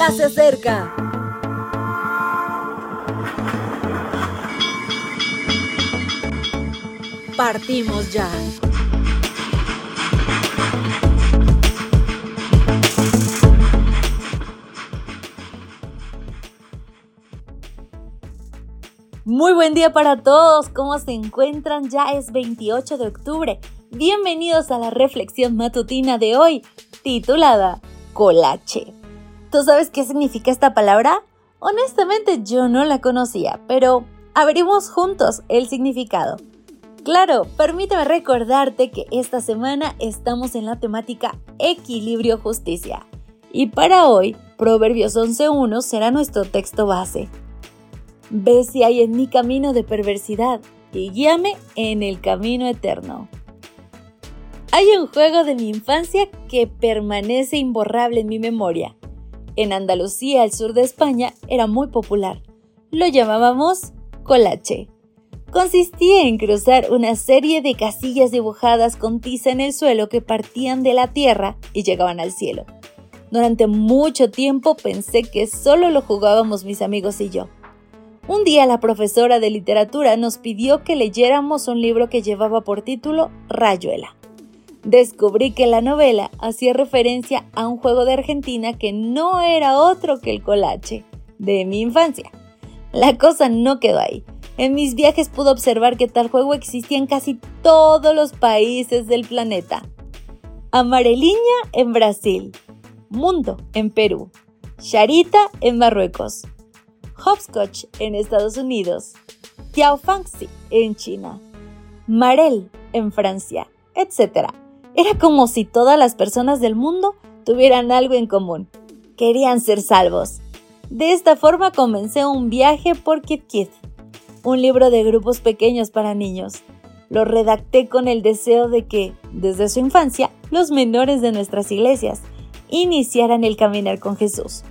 ya se acerca. Partimos ya. Muy buen día para todos, ¿cómo se encuentran? Ya es 28 de octubre. Bienvenidos a la reflexión matutina de hoy, titulada Colache. ¿Tú sabes qué significa esta palabra? Honestamente yo no la conocía, pero abrimos juntos el significado. Claro, permíteme recordarte que esta semana estamos en la temática equilibrio-justicia. Y para hoy, Proverbios 11.1 será nuestro texto base. Ve si hay en mi camino de perversidad y guíame en el camino eterno. Hay un juego de mi infancia que permanece imborrable en mi memoria. En Andalucía, al sur de España, era muy popular. Lo llamábamos colache. Consistía en cruzar una serie de casillas dibujadas con tiza en el suelo que partían de la tierra y llegaban al cielo. Durante mucho tiempo pensé que solo lo jugábamos mis amigos y yo. Un día la profesora de literatura nos pidió que leyéramos un libro que llevaba por título Rayuela descubrí que la novela hacía referencia a un juego de Argentina que no era otro que el colache de mi infancia. La cosa no quedó ahí. En mis viajes pude observar que tal juego existía en casi todos los países del planeta. Amareliña en Brasil, Mundo en Perú, Charita en Marruecos, Hopscotch en Estados Unidos, Tiaofanxi en China, Marel en Francia, etc. Era como si todas las personas del mundo tuvieran algo en común. Querían ser salvos. De esta forma comencé un viaje por Kit un libro de grupos pequeños para niños. Lo redacté con el deseo de que, desde su infancia, los menores de nuestras iglesias iniciaran el caminar con Jesús.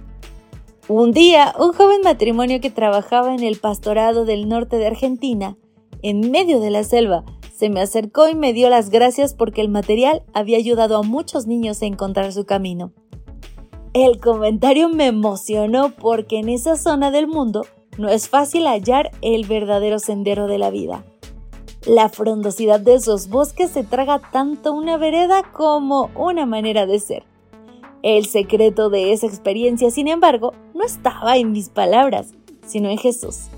Un día, un joven matrimonio que trabajaba en el pastorado del norte de Argentina, en medio de la selva, se me acercó y me dio las gracias porque el material había ayudado a muchos niños a encontrar su camino. El comentario me emocionó porque en esa zona del mundo no es fácil hallar el verdadero sendero de la vida. La frondosidad de esos bosques se traga tanto una vereda como una manera de ser. El secreto de esa experiencia, sin embargo, no estaba en mis palabras, sino en Jesús.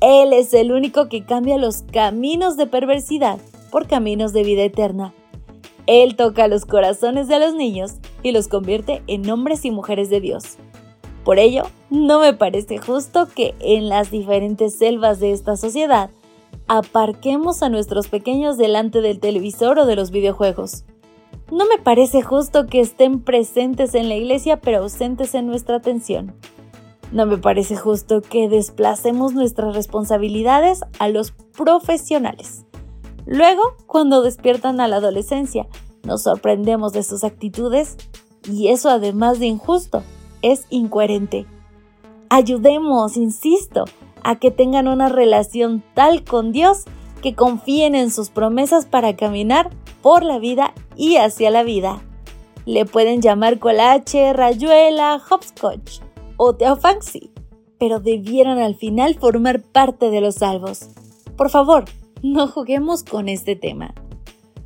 Él es el único que cambia los caminos de perversidad por caminos de vida eterna. Él toca los corazones de los niños y los convierte en hombres y mujeres de Dios. Por ello, no me parece justo que en las diferentes selvas de esta sociedad aparquemos a nuestros pequeños delante del televisor o de los videojuegos. No me parece justo que estén presentes en la iglesia pero ausentes en nuestra atención. No me parece justo que desplacemos nuestras responsabilidades a los profesionales. Luego, cuando despiertan a la adolescencia, nos sorprendemos de sus actitudes y eso además de injusto, es incoherente. Ayudemos, insisto, a que tengan una relación tal con Dios que confíen en sus promesas para caminar por la vida y hacia la vida. Le pueden llamar colache, rayuela, hopscotch o Teofanxi, pero debieran al final formar parte de los salvos. Por favor, no juguemos con este tema.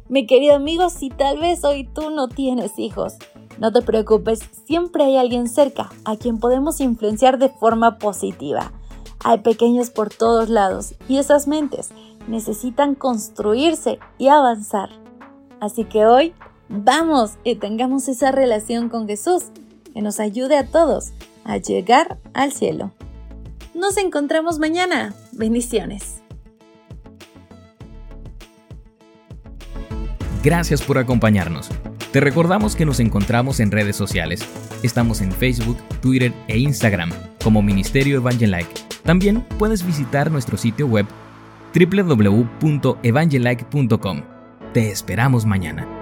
Mi querido amigo, si tal vez hoy tú no tienes hijos, no te preocupes, siempre hay alguien cerca a quien podemos influenciar de forma positiva. Hay pequeños por todos lados y esas mentes necesitan construirse y avanzar. Así que hoy vamos y tengamos esa relación con Jesús que nos ayude a todos a llegar al cielo. Nos encontramos mañana. Bendiciones. Gracias por acompañarnos. Te recordamos que nos encontramos en redes sociales. Estamos en Facebook, Twitter e Instagram como Ministerio Evangelike. También puedes visitar nuestro sitio web www.evangelike.com. Te esperamos mañana.